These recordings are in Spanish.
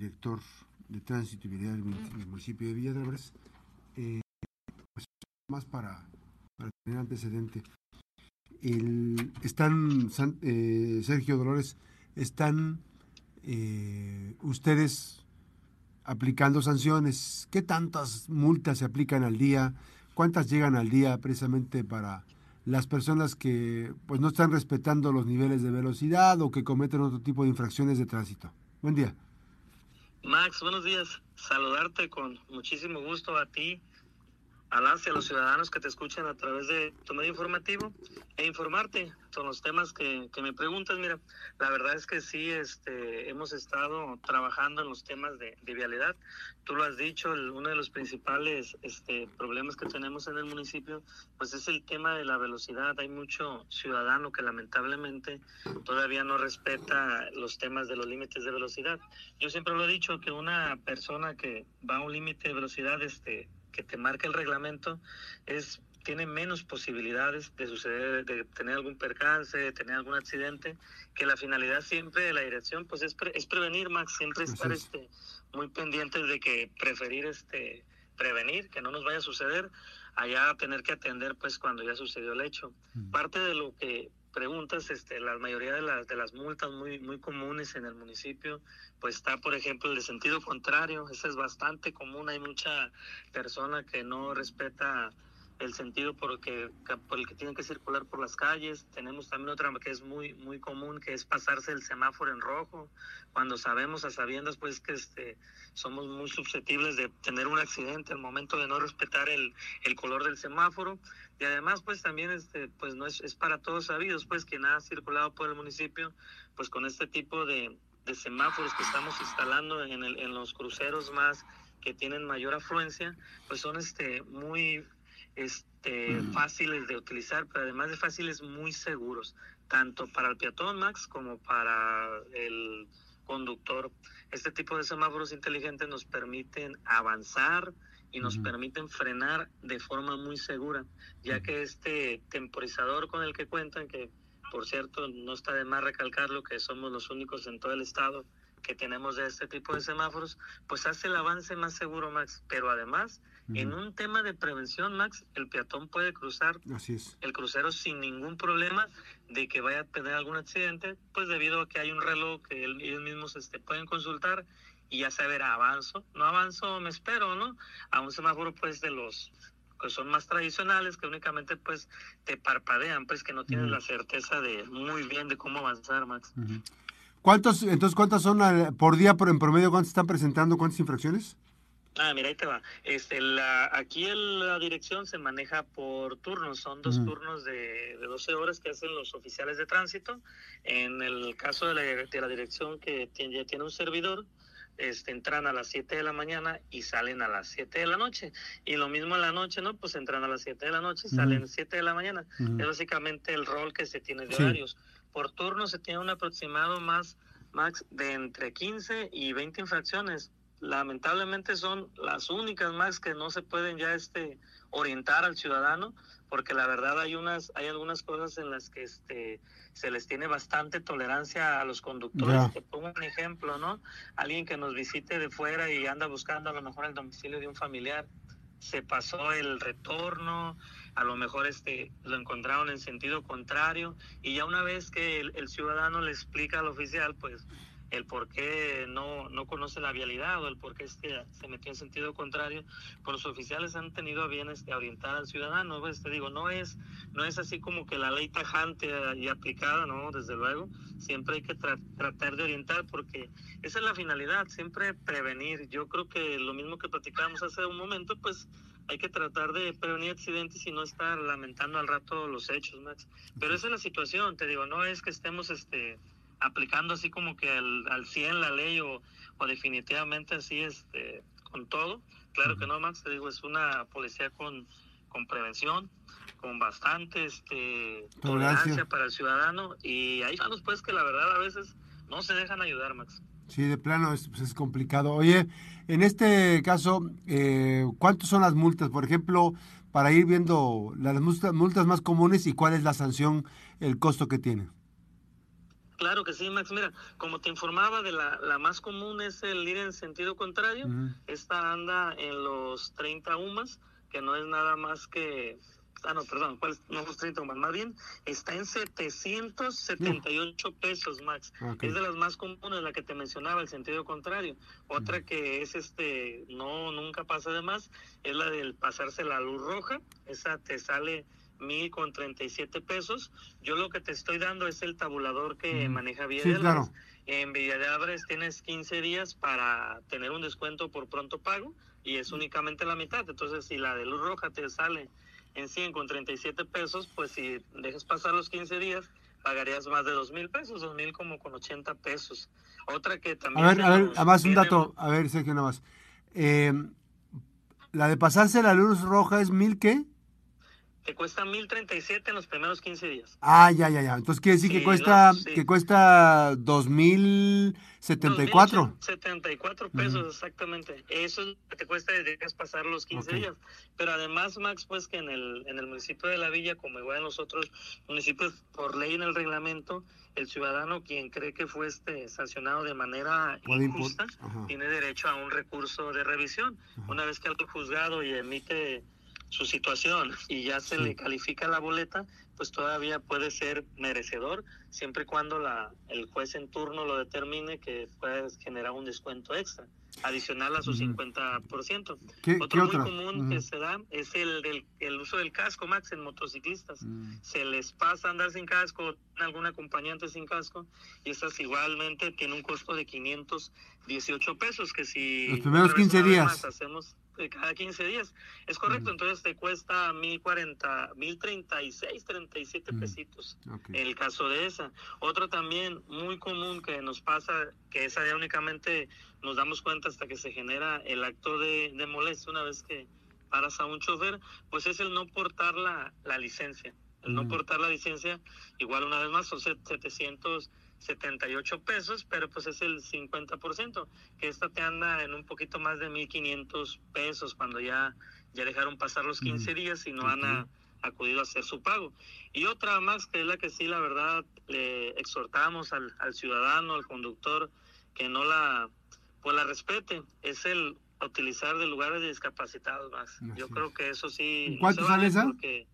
director de tránsito y vialidad del, municipio de Villa eh, pues, más para, tener antecedente. Están, eh, Sergio Dolores, están eh, ustedes aplicando sanciones. ¿Qué tantas multas se aplican al día? ¿Cuántas llegan al día precisamente para las personas que pues no están respetando los niveles de velocidad o que cometen otro tipo de infracciones de tránsito? Buen día. Max, buenos días. Saludarte con muchísimo gusto a ti, a las a los ciudadanos que te escuchan a través de tu medio informativo e informarte con los temas que, que, me preguntas. Mira, la verdad es que sí, este, hemos estado trabajando en los temas de, de vialidad. Tú lo has dicho, uno de los principales este, problemas que tenemos en el municipio, pues es el tema de la velocidad. Hay mucho ciudadano que lamentablemente todavía no respeta los temas de los límites de velocidad. Yo siempre lo he dicho que una persona que va a un límite de velocidad, este, que te marca el reglamento, es tiene menos posibilidades de suceder, de tener algún percance, de tener algún accidente, que la finalidad siempre de la dirección, pues es, es prevenir, Max, siempre estar este, muy pendientes de que preferir este prevenir que no nos vaya a suceder allá tener que atender pues cuando ya sucedió el hecho. Parte de lo que preguntas, este, la mayoría de las, de las multas muy, muy comunes en el municipio, pues está, por ejemplo, el de sentido contrario, ese es bastante común, hay mucha persona que no respeta el sentido por el, que, por que tienen que circular por las calles. Tenemos también otra que es muy muy común, que es pasarse el semáforo en rojo, cuando sabemos a sabiendas pues que este somos muy susceptibles de tener un accidente al momento de no respetar el, el color del semáforo. Y además pues también este pues no es, es para todos sabidos pues quien ha circulado por el municipio pues con este tipo de, de semáforos que estamos instalando en, el, en los cruceros más que tienen mayor afluencia, pues son este muy este, fáciles de utilizar, pero además de fáciles, muy seguros, tanto para el peatón, Max, como para el conductor. Este tipo de semáforos inteligentes nos permiten avanzar y nos permiten frenar de forma muy segura, ya que este temporizador con el que cuentan, que por cierto no está de más recalcarlo, que somos los únicos en todo el estado que tenemos de este tipo de semáforos, pues hace el avance más seguro, Max. Pero además, en un tema de prevención, Max, el peatón puede cruzar el crucero sin ningún problema de que vaya a tener algún accidente, pues debido a que hay un reloj que ellos mismos este, pueden consultar y ya saber, avanzo, no avanzo, me espero, ¿no? A un semáforo, pues, de los que son más tradicionales, que únicamente, pues, te parpadean, pues, que no tienen la certeza de muy bien de cómo avanzar, Max. ¿Cuántos, entonces, cuántas son por día, por en promedio, cuántas están presentando, cuántas infracciones? Ah, mira, ahí te va. Este, la, aquí el, la dirección se maneja por turnos, son dos turnos de, de, 12 horas que hacen los oficiales de tránsito. En el caso de la, de la dirección que tiene, ya tiene un servidor, este, entran a las 7 de la mañana y salen a las 7 de la noche. Y lo mismo en la noche, ¿no? Pues entran a las 7 de la noche y salen a las 7 de la mañana. Es básicamente el rol que se tiene de horarios por turno se tiene un aproximado más, max, de entre 15 y 20 infracciones. Lamentablemente son las únicas más que no se pueden ya este orientar al ciudadano, porque la verdad hay unas, hay algunas cosas en las que este se les tiene bastante tolerancia a los conductores. Te pongo un ejemplo, ¿no? Alguien que nos visite de fuera y anda buscando a lo mejor el domicilio de un familiar, se pasó el retorno, a lo mejor este lo encontraron en sentido contrario y ya una vez que el, ciudadano le explica al oficial pues el por qué no, no conoce la vialidad o el por qué este, se metió en sentido contrario, pues los oficiales han tenido a bien este, orientar al ciudadano. Pues te digo, no es, no es así como que la ley tajante y aplicada, ¿no? Desde luego, siempre hay que tratar de orientar porque esa es la finalidad, siempre prevenir. Yo creo que lo mismo que platicábamos hace un momento, pues hay que tratar de prevenir accidentes y no estar lamentando al rato los hechos, Max. Pero esa es la situación, te digo, no es que estemos este aplicando así como que al, al 100 la ley o, o definitivamente así este con todo. Claro que no, Max, te digo, es una policía con, con prevención, con bastante este, tolerancia para el ciudadano y hay manos pues que la verdad a veces no se dejan ayudar, Max. Sí, de plano es, pues, es complicado. Oye, en este caso, eh, ¿cuántas son las multas? Por ejemplo, para ir viendo las multas, más comunes y cuál es la sanción, el costo que tiene. Claro que sí, Max. Mira, como te informaba, de la, la más común es el ir en sentido contrario. Esta anda en los 30 UMAS, que no es nada más que... Ah, no, perdón, ¿cuál es? No los 30 UMAS, más bien está en 778 pesos, Max. Es de las más comunes, la que te mencionaba, el sentido contrario. Otra que es, este, no, nunca pasa de más, es la del pasarse la luz roja. Esa te sale mil con 37 pesos. Yo lo que te estoy dando es el tabulador que Ujú. maneja Villa Sí, claro. En Villa de Álvarez tienes 15 días para tener un descuento por pronto pago y es únicamente la mitad. Entonces, si la de luz roja te sale en 100 con 37 pesos, pues si dejas pasar los 15 días, pagarías más de dos mil pesos, dos mil como con 80 pesos. Otra que también... A ver, a ver, además un dato, a ver, Sergio, nada más. Eh, la de pasarse la luz roja es mil qué? Te cuesta 1037 en los primeros 15 días. Ah, ya, ya, ya. Entonces quiere decir que Sí, cuesta, no, sí. que cuesta dos mil setenta y cuatro. 74 pesos, exactamente. Eso es lo que te cuesta desde que pasar los 15 Ok. días. Pero además, Max, pues que en el, en el municipio de La Villa, como igual en los otros municipios, por ley en el reglamento, el ciudadano quien cree que fue este sancionado de manera Puede injusta, tiene derecho a un recurso de revisión. Ajá. Una vez que el juzgado y emite su situación y ya se Sí. le califica la boleta, pues todavía puede ser merecedor, siempre y cuando la, el juez en turno lo determine que puede generar un descuento extra, adicional a su Ujú. 50%. ¿Qué, Otro qué muy otra? común que se da es el del el uso del casco, Max, en motociclistas Mm. se les pasa a andar sin casco, algún acompañante sin casco, y estas igualmente tiene un costo de 518 pesos, que si... Los primeros otra vez 15 una vez días. más hacemos cada 15 días. Es mm. correcto, entonces te cuesta 1040, 1036, 37 mm. pesitos en el caso de esa. Otro también muy común que nos pasa, que esa ya únicamente nos damos cuenta hasta que se genera el acto de, molestia una vez que paras a un chofer, pues es el no portar la, la licencia. El no mm. portar la licencia, igual una vez más, son 700 78 pesos, pero pues es el 50%, que esta te anda en un poquito más de 1500 pesos cuando ya, ya dejaron pasar los 15 días y no han acudido a hacer su pago. Y otra más que es la que sí, la verdad, le exhortamos al, al ciudadano, al conductor, que no la, pues la respete, es el utilizar de lugares de discapacitados más. Yo creo que eso sí. ¿Cuánto no esa? Porque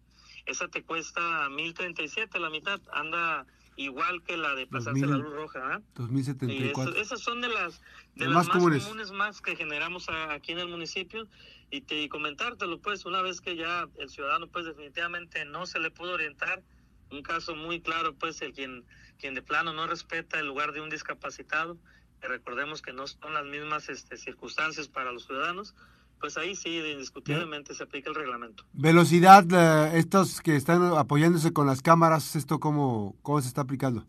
esa te cuesta 1037, la mitad, anda igual que la de pasarse 2000. la luz roja. Y 2074. eso- esas son de las, de Las más comunes. comunes. más que generamos a- aquí en el municipio y te y comentártelo pues una vez que ya el ciudadano pues definitivamente no se le pudo orientar un caso muy claro pues el quien quien de plano no respeta el lugar de un discapacitado recordemos que no son las mismas este, circunstancias para los ciudadanos pues ahí sí indiscutiblemente se aplica el reglamento Velocidad, eh, estos que están apoyándose con las cámaras, ¿esto cómo, cómo se está aplicando?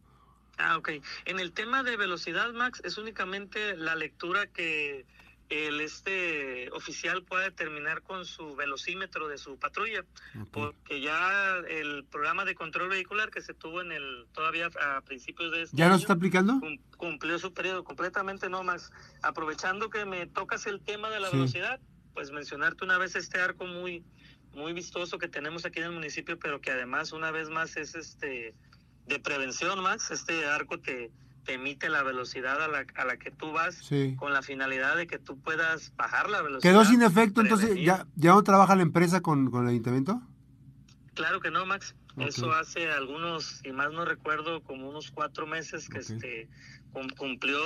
Ah, ok. En el tema de velocidad, Max, es únicamente la lectura que el este oficial pueda determinar con su velocímetro de su patrulla, porque ya el programa de control vehicular que se tuvo en el todavía a principios de este ¿Ya no año, está aplicando? cum- cumplió su periodo completamente, no Max. Aprovechando que me tocas el tema de la Sí. velocidad, pues mencionarte una vez este arco muy muy vistoso que tenemos aquí en el municipio, pero que además una vez más es este de prevención, Max. Este arco te, te emite la velocidad a la, a la que tú vas Sí. con la finalidad de que tú puedas bajar la velocidad. ¿Quedó sin efecto entonces? ¿Ya, ya no trabaja la empresa con, con el ayuntamiento? Claro que no, Max. Eso hace algunos, si más no recuerdo, como unos cuatro meses que este cum- cumplió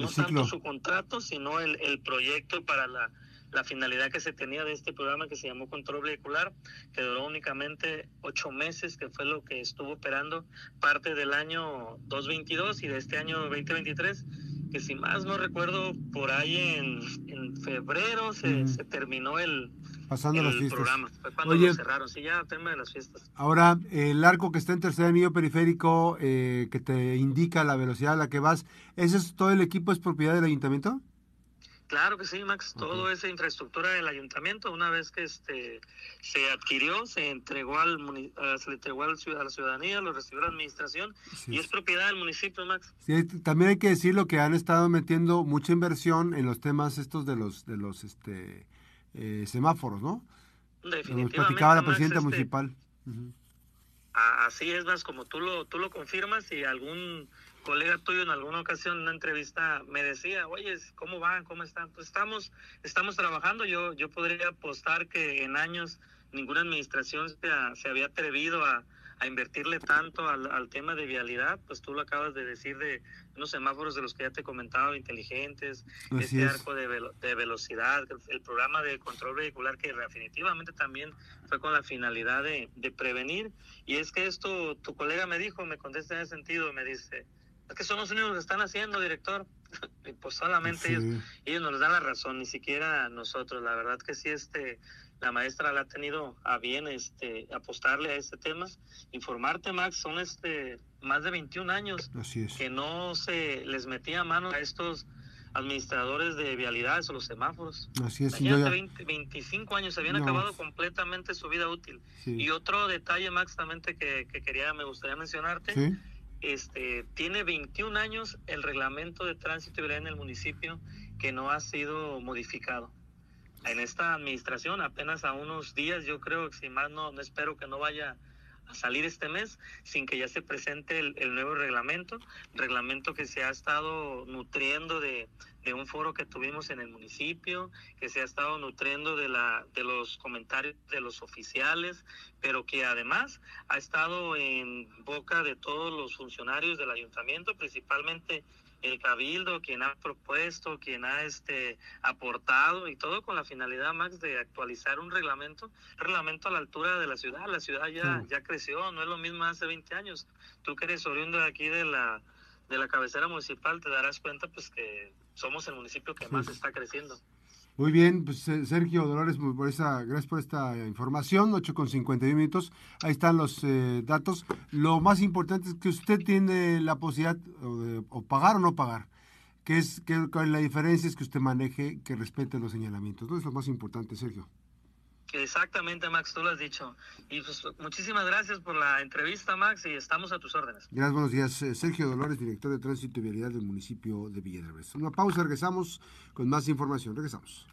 no tanto su contrato, sino el, el proyecto para la, la finalidad que se tenía de este programa que se llamó Control Vehicular, que duró únicamente ocho meses, que fue lo que estuvo operando parte del año 2022 y de este año 2023, que si más no recuerdo, por ahí en, en febrero se, terminó el, Pasando las el fiestas. programa. Fue cuando Oye. lo cerraron, sí, ya tema de las fiestas. Ahora, el arco que está en tercer anillo periférico eh, que te indica la velocidad a la que vas, ¿ese es todo el equipo es propiedad del ayuntamiento? Claro que sí, Max. Todo esa infraestructura del ayuntamiento, una vez que este se adquirió, se entregó al se le entregó a la ciudadanía, lo recibió la administración Sí, y es propiedad del municipio, Max. Sí, también hay que decirlo que han estado metiendo mucha inversión en los temas estos de los de los este eh, semáforos, ¿no? Nos Definitivamente. platicaba la Max, presidenta este, municipal. Así es, más como tú lo tú lo confirmas y algún colega tuyo en alguna ocasión en una entrevista me decía, oye, ¿cómo van? ¿Cómo están? Pues estamos, estamos trabajando. Yo, yo podría apostar que en años ninguna administración se, se había atrevido a, a invertirle tanto al, al, tema de vialidad, pues tú lo acabas de decir de unos semáforos de los que ya te comentaba, inteligentes, Así este es. arco de, velo, de, velocidad, el programa de control vehicular que definitivamente también fue con la finalidad de, de, prevenir. Y es que esto, tu colega me dijo, me contesta en ese sentido, me dice, es que son los únicos que están haciendo, director. y pues solamente sí. ellos, ellos nos dan la razón, ni siquiera nosotros. La verdad que sí, este la maestra la ha tenido a bien este apostarle a este tema. Informarte, Max, son este más de 21 años que no se les metía mano a estos administradores de vialidades o los semáforos. Así es. Ya... 20, 25 años, habían no. acabado completamente su vida útil. Sí. Y otro detalle, Max, también que, que, quería, me gustaría mencionarte, ¿Sí? Este, tiene 21 años el reglamento de tránsito y vialidad en el municipio que no ha sido modificado. En esta administración, apenas a unos días, yo creo que si más no, no espero que no vaya salir este mes sin que ya se presente el, el nuevo reglamento, reglamento que se ha estado nutriendo de, de, un foro que tuvimos en el municipio, que se ha estado nutriendo de, la, de los comentarios de los oficiales, pero que además ha estado en boca de todos los funcionarios del ayuntamiento, principalmente el cabildo, quien ha propuesto, quien ha este aportado y todo con la finalidad Max de actualizar un reglamento, reglamento a la altura de la ciudad, la ciudad ya sí. ya creció, no es lo mismo hace 20 años. Tú que eres oriundo de aquí de la de la cabecera municipal te darás cuenta pues que somos el municipio que sí. más está creciendo. Muy bien, pues Sergio Dolores, por esa, gracias por esta información, 8 con 51 minutos, ahí están los eh, datos. Lo más importante es que usted tiene la posibilidad o, de, o pagar o no pagar, que es que la diferencia es que usted maneje, que respete los señalamientos. Eso es lo más importante, Sergio. Exactamente, Max, tú lo has dicho. Y pues muchísimas gracias por la entrevista, Max, y estamos a tus órdenes. Gracias, buenos días. Sergio Dolores, director de Tránsito y Vialidad del municipio de Villa del Una pausa, regresamos con más información. Regresamos.